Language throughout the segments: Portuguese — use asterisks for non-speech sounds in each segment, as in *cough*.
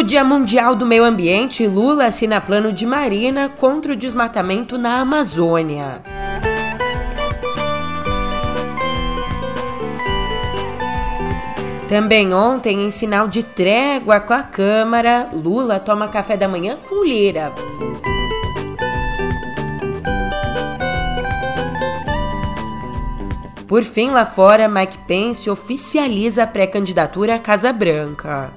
No Dia Mundial do Meio Ambiente, Lula assina plano de Marina contra o desmatamento na Amazônia. Também ontem, em sinal de trégua com a Câmara, Lula toma café da manhã com Lira. Por fim, lá fora, Mike Pence oficializa a pré-candidatura à Casa Branca.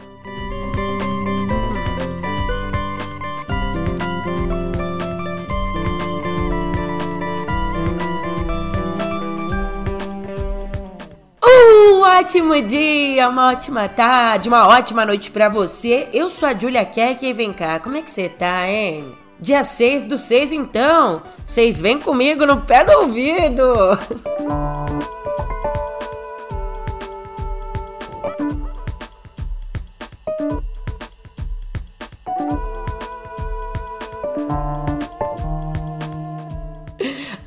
Ótimo dia, uma ótima tarde, uma ótima noite para você. Eu sou a Julia Keck e vem cá, como é que você tá, hein? Dia 6 do 6 então, vocês vêm comigo no pé do ouvido. *laughs*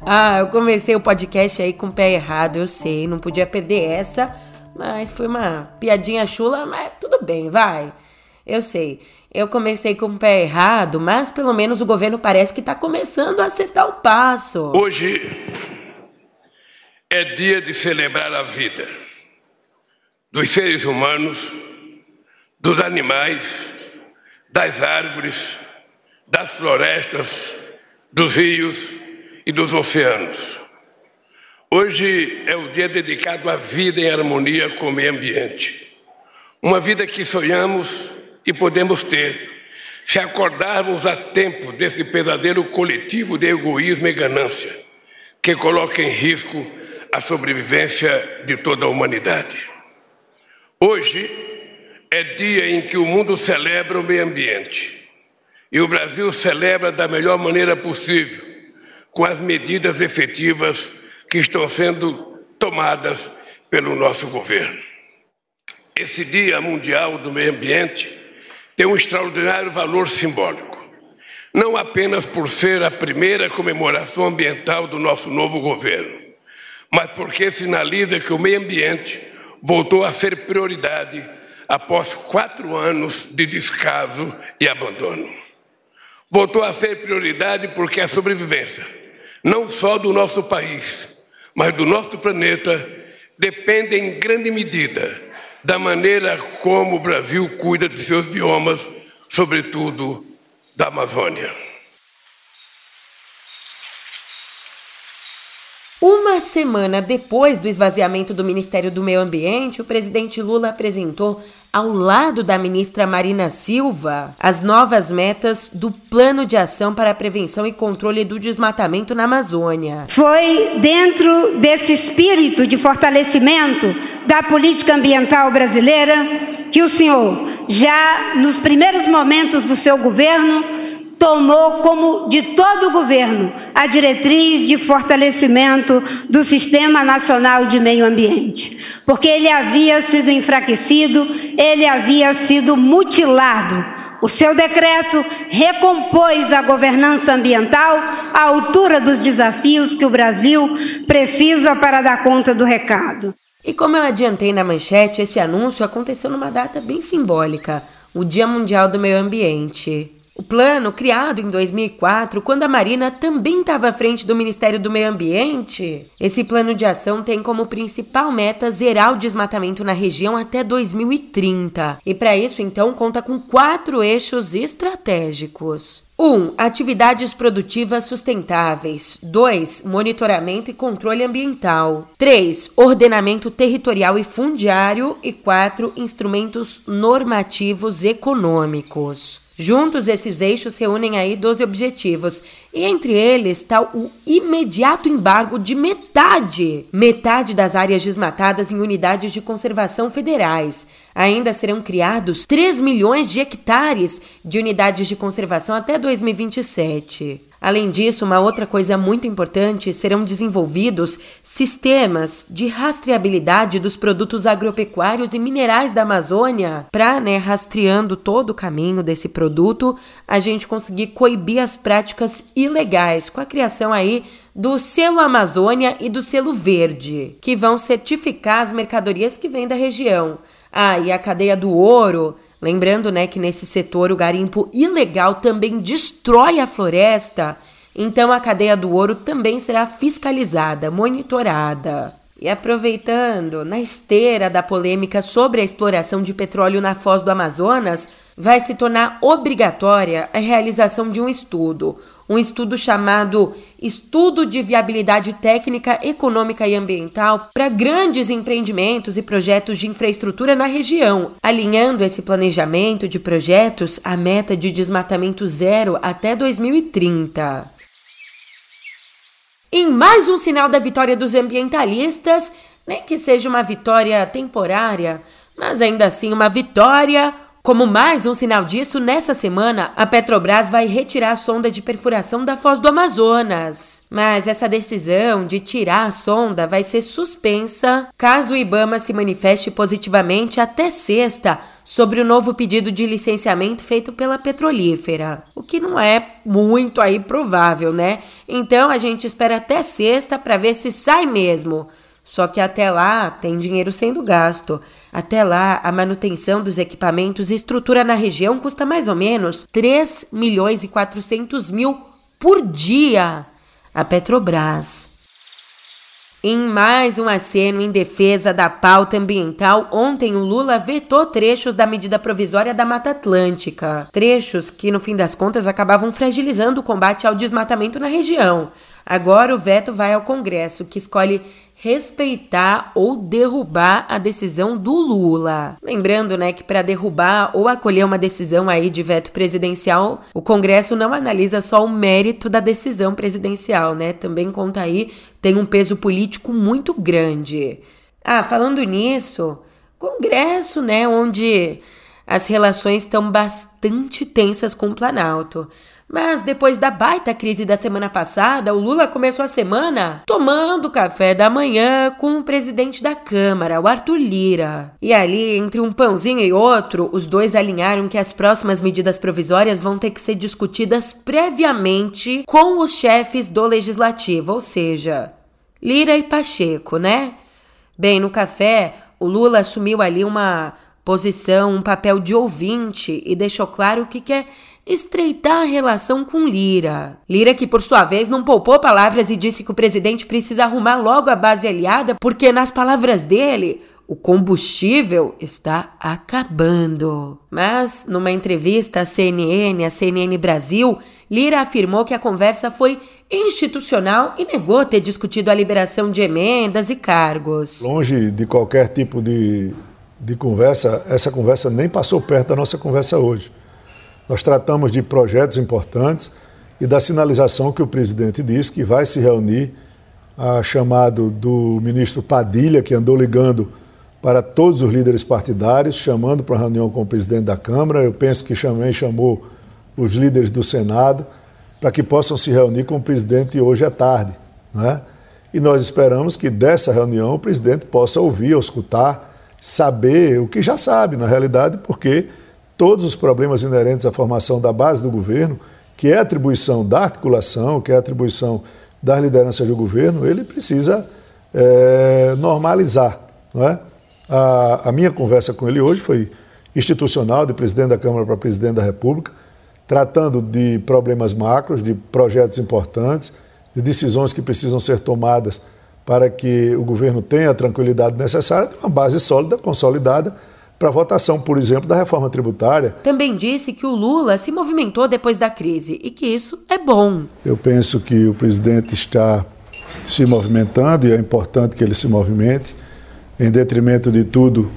Ah, eu comecei o podcast aí com o pé errado, eu sei, não podia perder essa mas foi uma piadinha chula, mas tudo bem, vai. Eu sei. Eu comecei com o pé errado, mas pelo menos o governo parece que está começando a acertar o passo. Hoje é dia de celebrar a vida dos seres humanos, dos animais, das árvores, das florestas, dos rios e dos oceanos. Hoje é o dia dedicado à vida em harmonia com o meio ambiente. Uma vida que sonhamos e podemos ter, se acordarmos a tempo desse pesadelo coletivo de egoísmo e ganância, que coloca em risco a sobrevivência de toda a humanidade. Hoje é dia em que o mundo celebra o meio ambiente. E o Brasil celebra da melhor maneira possível, com as medidas efetivas que estão sendo tomadas pelo nosso governo. Esse Dia Mundial do Meio Ambiente tem um extraordinário valor simbólico, não apenas por ser a primeira comemoração ambiental do nosso novo governo, mas porque sinaliza que o meio ambiente voltou a ser prioridade após quatro anos de descaso e abandono. Voltou a ser prioridade porque a sobrevivência, não só do nosso país, mas do nosso planeta depende em grande medida da maneira como o Brasil cuida de seus biomas, sobretudo da Amazônia. Uma semana depois do esvaziamento do Ministério do Meio Ambiente, o presidente Lula apresentou ao lado da ministra Marina Silva, as novas metas do Plano de Ação para a Prevenção e Controle do Desmatamento na Amazônia. Foi dentro desse espírito de fortalecimento da política ambiental brasileira que o senhor, já nos primeiros momentos do seu governo, tomou como de todo o governo a diretriz de fortalecimento do Sistema Nacional de Meio Ambiente porque ele havia sido enfraquecido, ele havia sido mutilado. O seu decreto recompôs a governança ambiental à altura dos desafios que o Brasil precisa para dar conta do recado. E como eu adiantei na manchete, esse anúncio aconteceu numa data bem simbólica, o Dia Mundial do Meio Ambiente. O plano, criado em 2004, quando a Marina também estava à frente do Ministério do Meio Ambiente, esse plano de ação tem como principal meta zerar o desmatamento na região até 2030. E para isso, então, conta com quatro eixos estratégicos. 1. Um, atividades produtivas sustentáveis. 2. Monitoramento e controle ambiental. 3. Ordenamento territorial e fundiário. E 4. Instrumentos normativos econômicos. Juntos, esses eixos reúnem aí 12 objetivos, e entre eles está o imediato embargo de metade, metade das áreas desmatadas em unidades de conservação federais. Ainda serão criados 3 milhões de hectares de unidades de conservação até 2027. Além disso, uma outra coisa muito importante serão desenvolvidos sistemas de rastreabilidade dos produtos agropecuários e minerais da Amazônia, para, né, rastreando todo o caminho desse produto, a gente conseguir coibir as práticas ilegais com a criação aí do selo Amazônia e do selo Verde, que vão certificar as mercadorias que vêm da região. Ah, e a cadeia do ouro Lembrando, né, que nesse setor o garimpo ilegal também destrói a floresta, então a cadeia do ouro também será fiscalizada, monitorada. E aproveitando, na esteira da polêmica sobre a exploração de petróleo na foz do Amazonas, vai se tornar obrigatória a realização de um estudo, um estudo chamado Estudo de Viabilidade Técnica, Econômica e Ambiental para grandes empreendimentos e projetos de infraestrutura na região, alinhando esse planejamento de projetos à meta de desmatamento zero até 2030. Em mais um sinal da vitória dos ambientalistas, nem que seja uma vitória temporária, mas ainda assim uma vitória. Como mais um sinal disso, nessa semana a Petrobras vai retirar a sonda de perfuração da Foz do Amazonas. Mas essa decisão de tirar a sonda vai ser suspensa caso o Ibama se manifeste positivamente até sexta sobre o novo pedido de licenciamento feito pela petrolífera, o que não é muito aí provável, né? Então a gente espera até sexta para ver se sai mesmo. Só que até lá tem dinheiro sendo gasto. Até lá, a manutenção dos equipamentos e estrutura na região custa mais ou menos 3 milhões e 400 mil por dia. A Petrobras. Em mais um aceno em defesa da pauta ambiental, ontem o Lula vetou trechos da medida provisória da Mata Atlântica. Trechos que, no fim das contas, acabavam fragilizando o combate ao desmatamento na região. Agora o veto vai ao Congresso, que escolhe respeitar ou derrubar a decisão do Lula. Lembrando, né, que para derrubar ou acolher uma decisão aí de veto presidencial, o Congresso não analisa só o mérito da decisão presidencial, né? Também conta aí tem um peso político muito grande. Ah, falando nisso, Congresso, né, onde as relações estão bastante tensas com o Planalto. Mas depois da baita crise da semana passada, o Lula começou a semana tomando café da manhã com o presidente da Câmara, o Arthur Lira. E ali, entre um pãozinho e outro, os dois alinharam que as próximas medidas provisórias vão ter que ser discutidas previamente com os chefes do legislativo, ou seja, Lira e Pacheco, né? Bem, no café, o Lula assumiu ali uma posição, um papel de ouvinte e deixou claro que quer estreitar a relação com Lira. Lira, que por sua vez não poupou palavras e disse que o presidente precisa arrumar logo a base aliada, porque, nas palavras dele, o combustível está acabando. Mas, numa entrevista à CNN, à CNN Brasil, Lira afirmou que a conversa foi institucional e negou ter discutido a liberação de emendas e cargos. Longe de qualquer tipo de, de conversa, essa conversa nem passou perto da nossa conversa hoje. Nós tratamos de projetos importantes e da sinalização que o presidente disse que vai se reunir a chamado do ministro Padilha, que andou ligando para todos os líderes partidários, chamando para a reunião com o presidente da Câmara. Eu penso que também chamou os líderes do Senado para que possam se reunir com o presidente hoje à tarde. Né? E nós esperamos que dessa reunião o presidente possa ouvir, escutar, saber o que já sabe, na realidade, porque todos os problemas inerentes à formação da base do governo, que é atribuição da articulação, que é atribuição das lideranças do governo, ele precisa é, normalizar. Não é? a, a minha conversa com ele hoje foi institucional, de presidente da Câmara para presidente da República, tratando de problemas macros, de projetos importantes, de decisões que precisam ser tomadas para que o governo tenha a tranquilidade necessária, uma base sólida, consolidada, para votação, por exemplo, da reforma tributária. Também disse que o Lula se movimentou depois da crise e que isso é bom. Eu penso que o presidente está se movimentando e é importante que ele se movimente, em detrimento de tudo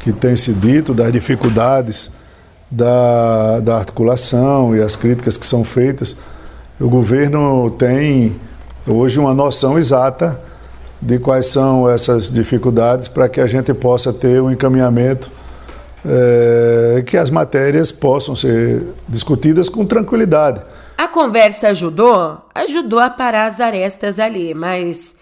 que tem se dito, das dificuldades da, da articulação e as críticas que são feitas. O governo tem hoje uma noção exata de quais são essas dificuldades para que a gente possa ter um encaminhamento é, que as matérias possam ser discutidas com tranquilidade. A conversa ajudou? Ajudou a parar as arestas ali, mas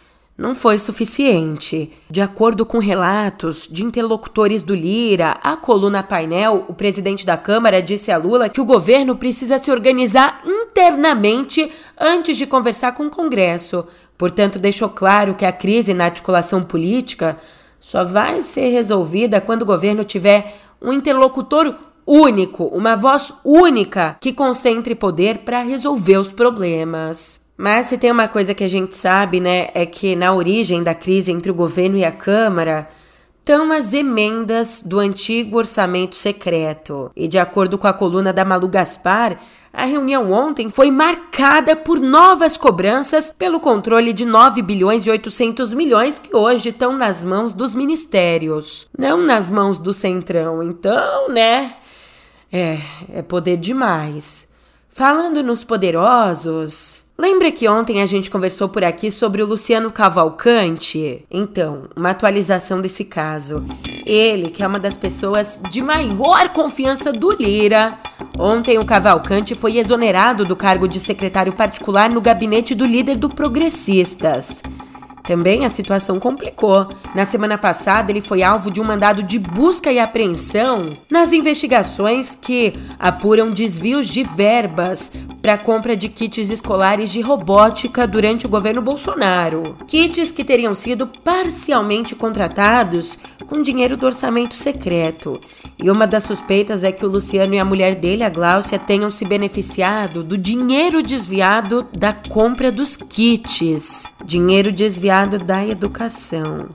não foi suficiente. De acordo com relatos de interlocutores do Lira, a coluna painel, o presidente da Câmara disse a Lula que o governo precisa se organizar internamente antes de conversar com o Congresso. Portanto, deixou claro que a crise na articulação política só vai ser resolvida quando o governo tiver um interlocutor único, uma voz única que concentre poder para resolver os problemas. Mas se tem uma coisa que a gente sabe, né, é que na origem da crise entre o governo e a Câmara estão as emendas do antigo orçamento secreto. E de acordo com a coluna da Malu Gaspar, a reunião ontem foi marcada por novas cobranças pelo controle de 9 bilhões e 800 milhões que hoje estão nas mãos dos ministérios, não nas mãos do Centrão. Então, né? É, é poder demais. Falando nos poderosos, Lembra que ontem a gente conversou por aqui sobre o Luciano Cavalcante? Então, uma atualização desse caso. Ele, que é uma das pessoas de maior confiança do Lira, ontem o Cavalcante foi exonerado do cargo de secretário particular no gabinete do líder do Progressistas. Também a situação complicou. Na semana passada, ele foi alvo de um mandado de busca e apreensão nas investigações que apuram desvios de verbas para compra de kits escolares de robótica durante o governo Bolsonaro. Kits que teriam sido parcialmente contratados com dinheiro do orçamento secreto. E uma das suspeitas é que o Luciano e a mulher dele, a Gláucia, tenham se beneficiado do dinheiro desviado da compra dos kits. Dinheiro desviado da educação.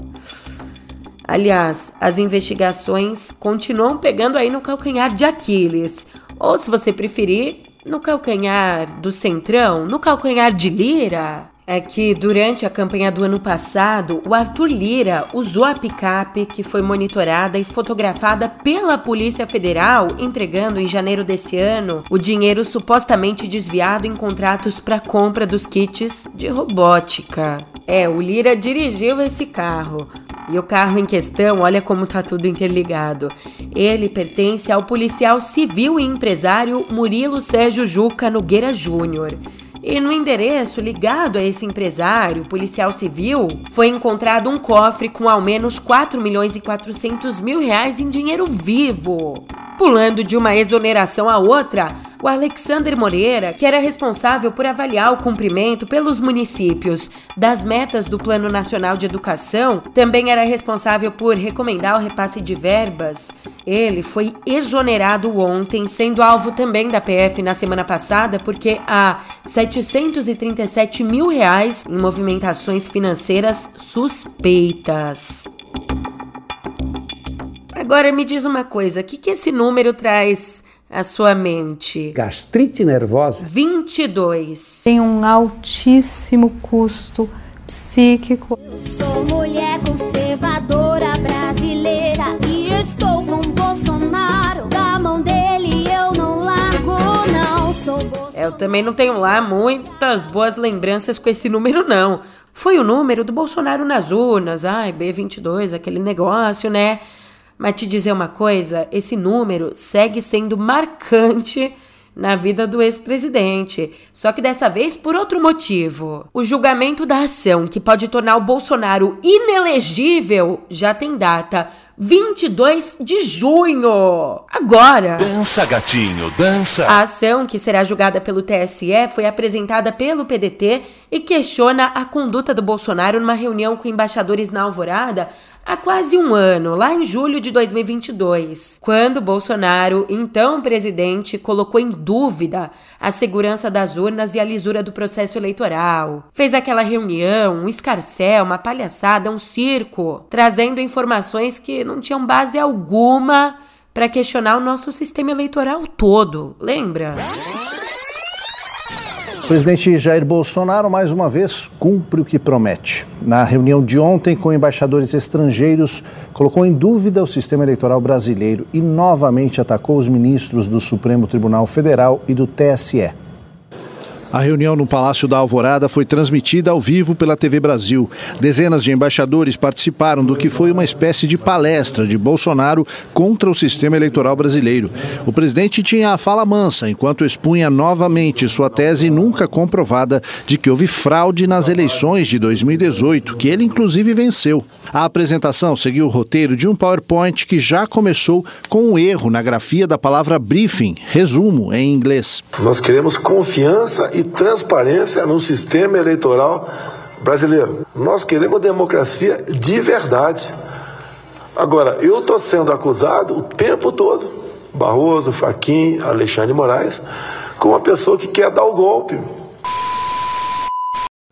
Aliás, as investigações continuam pegando aí no calcanhar de Aquiles. Ou, se você preferir, no calcanhar do Centrão, no calcanhar de Lira é que durante a campanha do ano passado, o Arthur Lira usou a picape que foi monitorada e fotografada pela Polícia Federal, entregando em janeiro desse ano o dinheiro supostamente desviado em contratos para compra dos kits de robótica. É, o Lira dirigiu esse carro. E o carro em questão, olha como tá tudo interligado. Ele pertence ao policial civil e empresário Murilo Sérgio Juca Nogueira Júnior. E no endereço ligado a esse empresário, policial civil, foi encontrado um cofre com ao menos 4 milhões e 400 mil reais em dinheiro vivo. Pulando de uma exoneração a outra, o Alexander Moreira, que era responsável por avaliar o cumprimento pelos municípios das metas do Plano Nacional de Educação, também era responsável por recomendar o repasse de verbas. Ele foi exonerado ontem, sendo alvo também da PF na semana passada, porque há 737 mil reais em movimentações financeiras suspeitas. Agora me diz uma coisa, o que, que esse número traz à sua mente? Gastrite nervosa? 22. Tem um altíssimo custo psíquico. Eu sou mulher conservadora brasileira e estou com Bolsonaro. Da mão dele eu não largo, não sou Bolsonaro. É, eu também não tenho lá muitas boas lembranças com esse número, não. Foi o número do Bolsonaro nas urnas, ai, B22, aquele negócio, né? Mas te dizer uma coisa, esse número segue sendo marcante na vida do ex-presidente, só que dessa vez por outro motivo. O julgamento da ação que pode tornar o Bolsonaro inelegível já tem data. 22 de junho. Agora. Dança, gatinho, dança. A ação que será julgada pelo TSE foi apresentada pelo PDT e questiona a conduta do Bolsonaro numa reunião com embaixadores na Alvorada há quase um ano, lá em julho de 2022, quando Bolsonaro, então presidente, colocou em dúvida a segurança das urnas e a lisura do processo eleitoral. Fez aquela reunião, um escarcel, uma palhaçada, um circo, trazendo informações que não tinham base alguma para questionar o nosso sistema eleitoral todo, lembra? O presidente Jair Bolsonaro, mais uma vez, cumpre o que promete. Na reunião de ontem com embaixadores estrangeiros, colocou em dúvida o sistema eleitoral brasileiro e novamente atacou os ministros do Supremo Tribunal Federal e do TSE. A reunião no Palácio da Alvorada foi transmitida ao vivo pela TV Brasil. Dezenas de embaixadores participaram do que foi uma espécie de palestra de Bolsonaro contra o sistema eleitoral brasileiro. O presidente tinha a fala mansa enquanto expunha novamente sua tese nunca comprovada de que houve fraude nas eleições de 2018, que ele inclusive venceu. A apresentação seguiu o roteiro de um PowerPoint que já começou com um erro na grafia da palavra briefing, resumo em inglês. Nós queremos confiança e transparência no sistema eleitoral brasileiro. Nós queremos democracia de verdade. Agora, eu estou sendo acusado o tempo todo Barroso, Faquim, Alexandre Moraes, com uma pessoa que quer dar o golpe.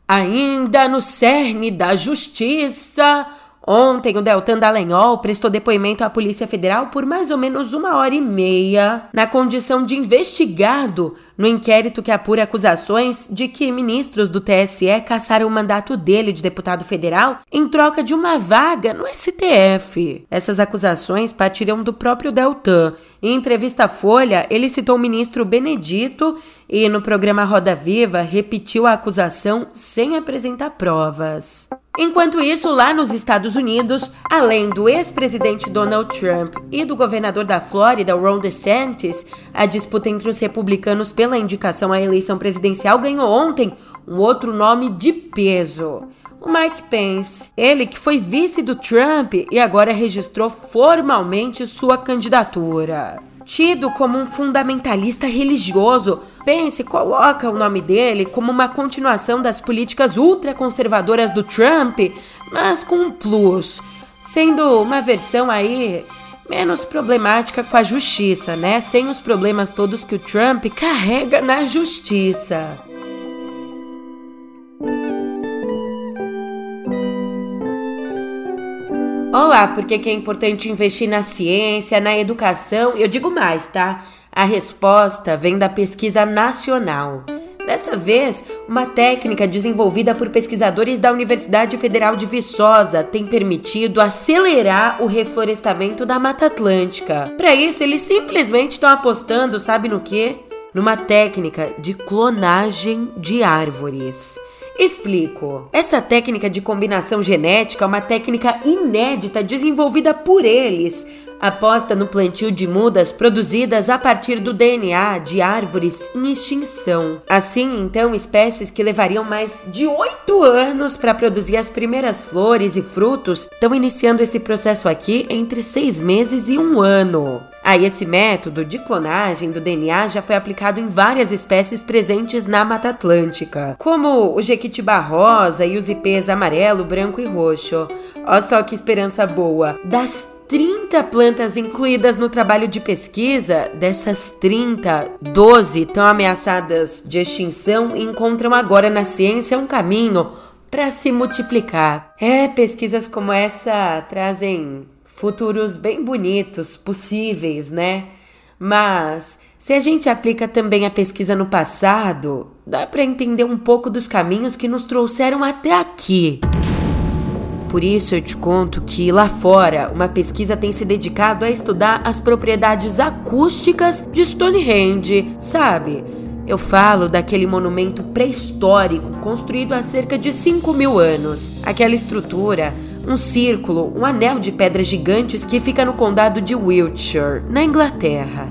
Ainda no cerne da justiça, Ontem, o Deltan Dallagnol prestou depoimento à Polícia Federal por mais ou menos uma hora e meia, na condição de investigado no inquérito que apura acusações de que ministros do TSE caçaram o mandato dele de deputado federal em troca de uma vaga no STF. Essas acusações partiram do próprio Deltan. Em entrevista à Folha, ele citou o ministro Benedito e, no programa Roda Viva, repetiu a acusação sem apresentar provas. Enquanto isso, lá nos Estados Unidos, além do ex-presidente Donald Trump e do governador da Flórida, Ron DeSantis, a disputa entre os republicanos pela indicação à eleição presidencial ganhou ontem um outro nome de peso. O Mike Pence, ele que foi vice do Trump e agora registrou formalmente sua candidatura. Tido como um fundamentalista religioso, Pence coloca o nome dele como uma continuação das políticas ultraconservadoras do Trump, mas com um plus, sendo uma versão aí menos problemática com a justiça, né? Sem os problemas todos que o Trump carrega na justiça. Olá, porque que é importante investir na ciência, na educação. Eu digo mais, tá? A resposta vem da pesquisa nacional. Dessa vez, uma técnica desenvolvida por pesquisadores da Universidade Federal de Viçosa tem permitido acelerar o reflorestamento da Mata Atlântica. Para isso, eles simplesmente estão apostando, sabe no quê? Numa técnica de clonagem de árvores. Explico. Essa técnica de combinação genética é uma técnica inédita desenvolvida por eles. Aposta no plantio de mudas produzidas a partir do DNA de árvores em extinção. Assim, então, espécies que levariam mais de oito anos para produzir as primeiras flores e frutos estão iniciando esse processo aqui entre seis meses e um ano. Aí ah, esse método de clonagem do DNA já foi aplicado em várias espécies presentes na Mata Atlântica, como o jequitibá rosa e os ipês amarelo, branco e roxo. Olha só que esperança boa! Das 30 plantas incluídas no trabalho de pesquisa, dessas 30, 12 estão ameaçadas de extinção e encontram agora na ciência um caminho para se multiplicar. É, pesquisas como essa trazem futuros bem bonitos, possíveis, né? Mas se a gente aplica também a pesquisa no passado, dá para entender um pouco dos caminhos que nos trouxeram até aqui. Por isso eu te conto que lá fora, uma pesquisa tem se dedicado a estudar as propriedades acústicas de Stonehenge, sabe? Eu falo daquele monumento pré-histórico construído há cerca de 5 mil anos. Aquela estrutura um círculo, um anel de pedras gigantes que fica no condado de Wiltshire, na Inglaterra.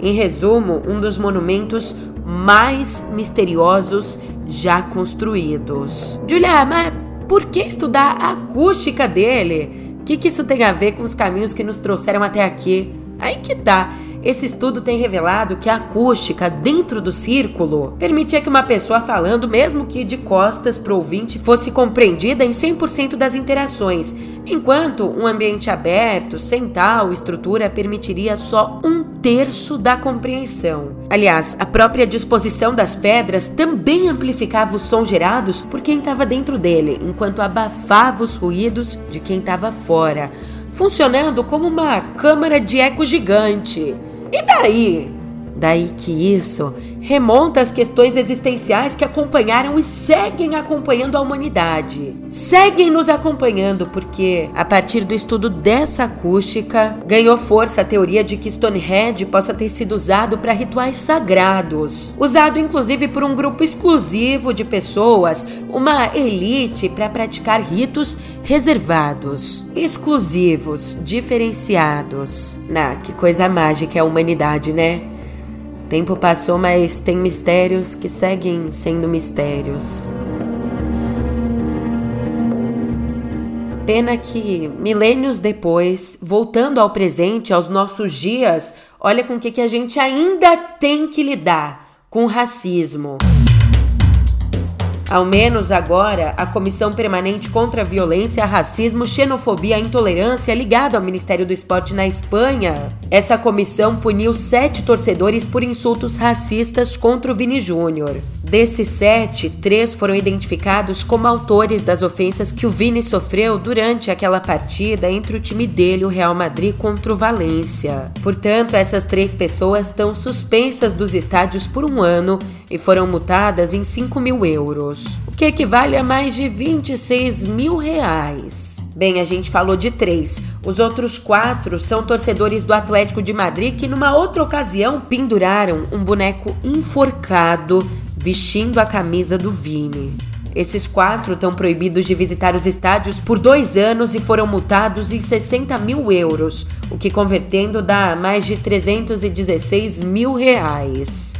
Em resumo, um dos monumentos mais misteriosos já construídos. Julia, mas por que estudar a acústica dele? O que, que isso tem a ver com os caminhos que nos trouxeram até aqui? Aí que tá. Esse estudo tem revelado que a acústica dentro do círculo permitia que uma pessoa falando, mesmo que de costas para o ouvinte, fosse compreendida em 100% das interações, enquanto um ambiente aberto, sem tal estrutura, permitiria só um terço da compreensão. Aliás, a própria disposição das pedras também amplificava os sons gerados por quem estava dentro dele, enquanto abafava os ruídos de quem estava fora funcionando como uma câmara de eco gigante. E daí? Daí que isso remonta às questões existenciais que acompanharam e seguem acompanhando a humanidade. Seguem nos acompanhando porque, a partir do estudo dessa acústica, ganhou força a teoria de que Stonehenge possa ter sido usado para rituais sagrados. Usado inclusive por um grupo exclusivo de pessoas, uma elite para praticar ritos reservados, exclusivos, diferenciados. Na, que coisa mágica é a humanidade, né? Tempo passou, mas tem mistérios que seguem sendo mistérios. Pena que, milênios depois, voltando ao presente, aos nossos dias, olha com o que, que a gente ainda tem que lidar com racismo. Ao menos agora, a Comissão Permanente contra a Violência, Racismo, Xenofobia e Intolerância, ligada ao Ministério do Esporte na Espanha, essa comissão puniu sete torcedores por insultos racistas contra o Vini Júnior. Desses sete, três foram identificados como autores das ofensas que o Vini sofreu durante aquela partida entre o time dele, o Real Madrid, contra o Valência. Portanto, essas três pessoas estão suspensas dos estádios por um ano e foram multadas em 5 mil euros, o que equivale a mais de 26 mil reais. Bem, a gente falou de três. Os outros quatro são torcedores do Atlético de Madrid que, numa outra ocasião, penduraram um boneco enforcado vestindo a camisa do Vini. Esses quatro estão proibidos de visitar os estádios por dois anos e foram multados em 60 mil euros, o que convertendo dá mais de 316 mil reais.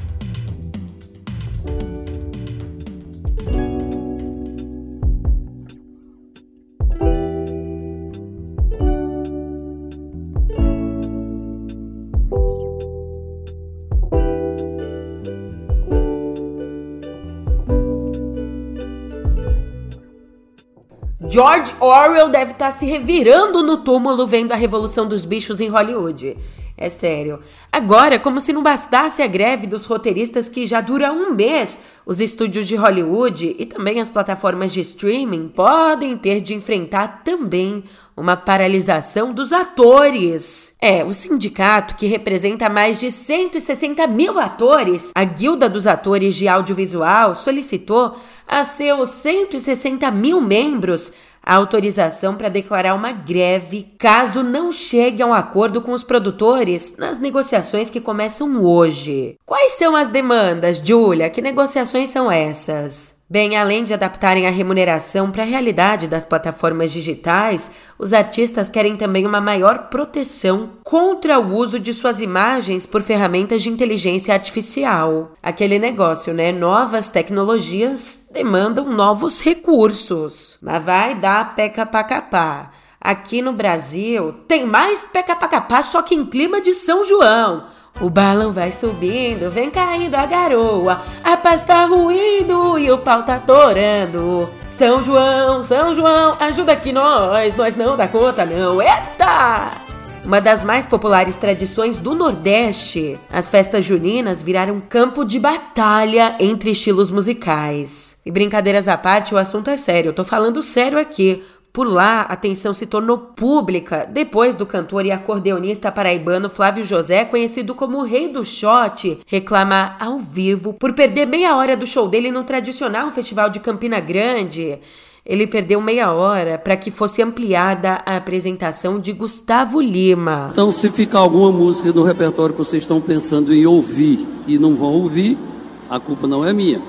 George Orwell deve estar tá se revirando no túmulo vendo a Revolução dos Bichos em Hollywood. É sério. Agora, como se não bastasse a greve dos roteiristas que já dura um mês, os estúdios de Hollywood e também as plataformas de streaming podem ter de enfrentar também uma paralisação dos atores. É, o sindicato, que representa mais de 160 mil atores, a Guilda dos Atores de Audiovisual, solicitou a seus 160 mil membros a autorização para declarar uma greve caso não chegue a um acordo com os produtores nas negociações que começam hoje. Quais são as demandas, Julia? Que negociações são essas? Bem, além de adaptarem a remuneração para a realidade das plataformas digitais, os artistas querem também uma maior proteção contra o uso de suas imagens por ferramentas de inteligência artificial. Aquele negócio, né? Novas tecnologias demandam novos recursos. Mas vai dar peca pra capar. Aqui no Brasil tem mais peca pra capar, só que em clima de São João. O balão vai subindo, vem caindo a garoa, a paz tá ruindo e o pau tá torando. São João, São João, ajuda aqui nós, nós não dá conta não, eita! Uma das mais populares tradições do Nordeste, as festas juninas viraram campo de batalha entre estilos musicais. E brincadeiras à parte, o assunto é sério, eu tô falando sério aqui. Por lá, a tensão se tornou pública depois do cantor e acordeonista paraibano Flávio José, conhecido como o Rei do Shot, reclamar ao vivo por perder meia hora do show dele no tradicional Festival de Campina Grande. Ele perdeu meia hora para que fosse ampliada a apresentação de Gustavo Lima. Então, se ficar alguma música no repertório que vocês estão pensando em ouvir e não vão ouvir, a culpa não é minha.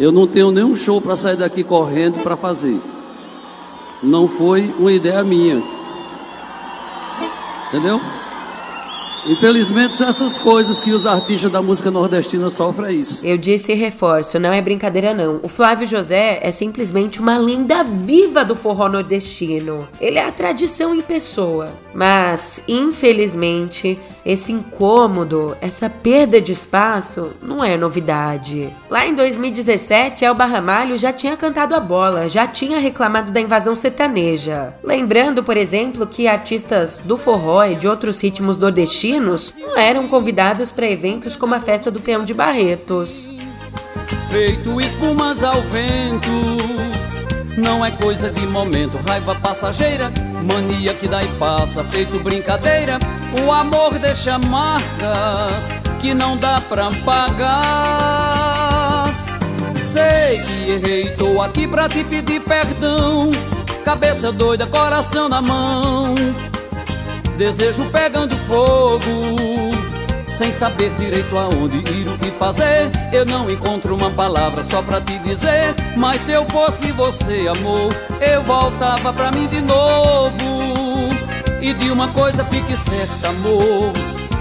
Eu não tenho nenhum show para sair daqui correndo para fazer não foi uma ideia minha. Entendeu? Infelizmente, são essas coisas que os artistas da música nordestina sofrem é isso. Eu disse e reforço, não é brincadeira não. O Flávio José é simplesmente uma lenda viva do forró nordestino. Ele é a tradição em pessoa. Mas, infelizmente, esse incômodo, essa perda de espaço, não é novidade. Lá em 2017, Elba Ramalho já tinha cantado a bola, já tinha reclamado da invasão sertaneja. Lembrando, por exemplo, que artistas do forró e de outros ritmos nordestinos não eram convidados para eventos como a festa do Peão de Barretos. Feito espumas ao vento, não é coisa de momento, raiva passageira, mania que dá e passa, feito brincadeira o amor deixa marcas que não dá pra pagar. Sei que errei, tô aqui pra te pedir perdão. Cabeça doida, coração na mão. Desejo pegando fogo. Sem saber direito aonde ir, o que fazer. Eu não encontro uma palavra só pra te dizer Mas se eu fosse você, amor Eu voltava pra mim de novo. E de uma coisa fique certa, amor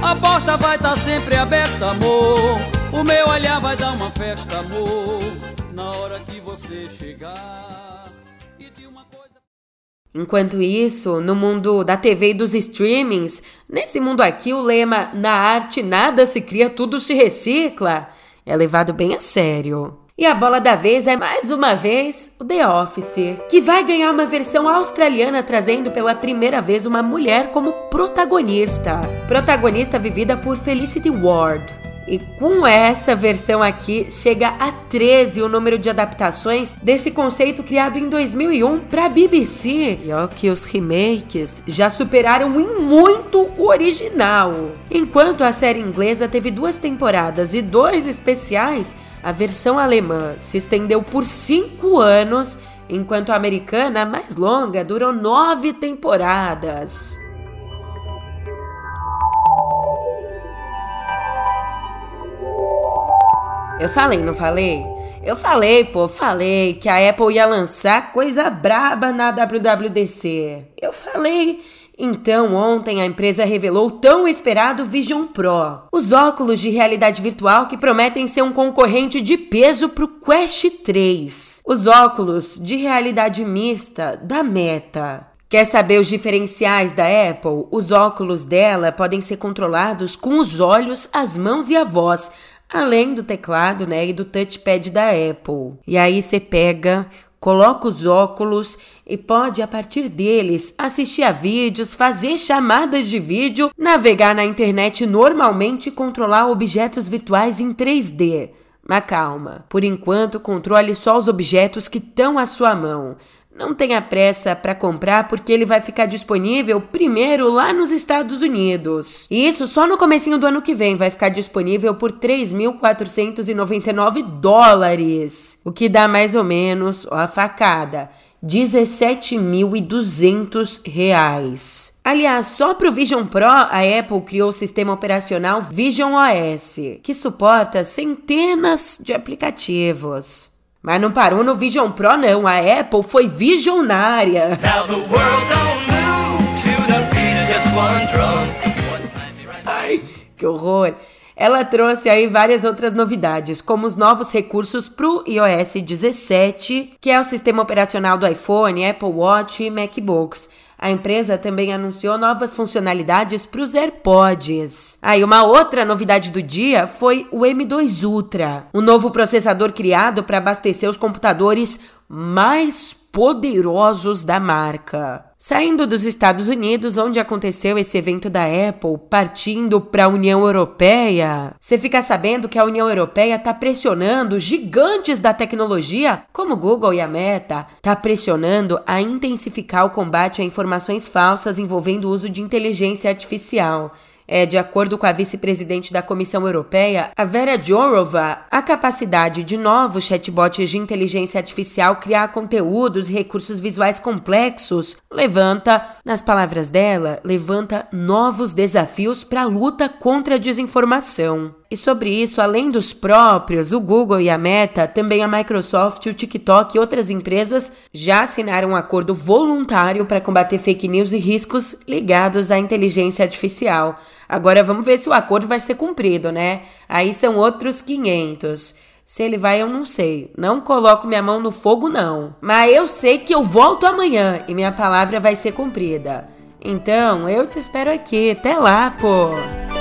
A porta vai estar tá sempre aberta, amor. O meu olhar vai dar uma festa, amor Na hora que você chegar Enquanto isso, no mundo da TV e dos streamings, nesse mundo aqui o lema na arte nada se cria, tudo se recicla é levado bem a sério. E a bola da vez é mais uma vez o The Office, que vai ganhar uma versão australiana trazendo pela primeira vez uma mulher como protagonista. Protagonista vivida por Felicity Ward. E com essa versão aqui, chega a 13 o número de adaptações desse conceito criado em 2001 para a BBC. E ó que os remakes já superaram em muito o original. Enquanto a série inglesa teve duas temporadas e dois especiais, a versão alemã se estendeu por cinco anos, enquanto a americana, mais longa, durou nove temporadas. Eu falei, não falei? Eu falei, pô, falei que a Apple ia lançar coisa braba na WWDC. Eu falei. Então, ontem a empresa revelou o tão esperado Vision Pro, os óculos de realidade virtual que prometem ser um concorrente de peso pro Quest 3. Os óculos de realidade mista da Meta. Quer saber os diferenciais da Apple? Os óculos dela podem ser controlados com os olhos, as mãos e a voz, além do teclado, né, e do touchpad da Apple. E aí você pega, coloca os óculos e pode a partir deles assistir a vídeos, fazer chamadas de vídeo, navegar na internet normalmente e controlar objetos virtuais em 3D. Mas calma, por enquanto controle só os objetos que estão à sua mão. Não tenha pressa para comprar porque ele vai ficar disponível primeiro lá nos Estados Unidos. Isso só no comecinho do ano que vem vai ficar disponível por 3.499 dólares, o que dá mais ou menos, ó, a facada, 17.200 reais. Aliás, só para o Vision Pro, a Apple criou o sistema operacional Vision OS, que suporta centenas de aplicativos. Mas não parou no Vision Pro, não. A Apple foi visionária. Ai, que horror. Ela trouxe aí várias outras novidades, como os novos recursos para o iOS 17, que é o sistema operacional do iPhone, Apple Watch e MacBooks. A empresa também anunciou novas funcionalidades para os AirPods. Aí, ah, uma outra novidade do dia foi o M2 Ultra, o novo processador criado para abastecer os computadores mais poderosos da marca. Saindo dos Estados Unidos, onde aconteceu esse evento da Apple, partindo para a União Europeia, você fica sabendo que a União Europeia está pressionando gigantes da tecnologia, como Google e a Meta, está pressionando a intensificar o combate a informações falsas envolvendo o uso de inteligência artificial. É, de acordo com a vice-presidente da Comissão Europeia, a Vera Jourova, a capacidade de novos chatbots de inteligência artificial criar conteúdos e recursos visuais complexos levanta, nas palavras dela, levanta novos desafios para a luta contra a desinformação. E sobre isso, além dos próprios, o Google e a Meta, também a Microsoft, o TikTok e outras empresas já assinaram um acordo voluntário para combater fake news e riscos ligados à inteligência artificial. Agora vamos ver se o acordo vai ser cumprido, né? Aí são outros 500. Se ele vai, eu não sei. Não coloco minha mão no fogo, não. Mas eu sei que eu volto amanhã e minha palavra vai ser cumprida. Então, eu te espero aqui. Até lá, pô!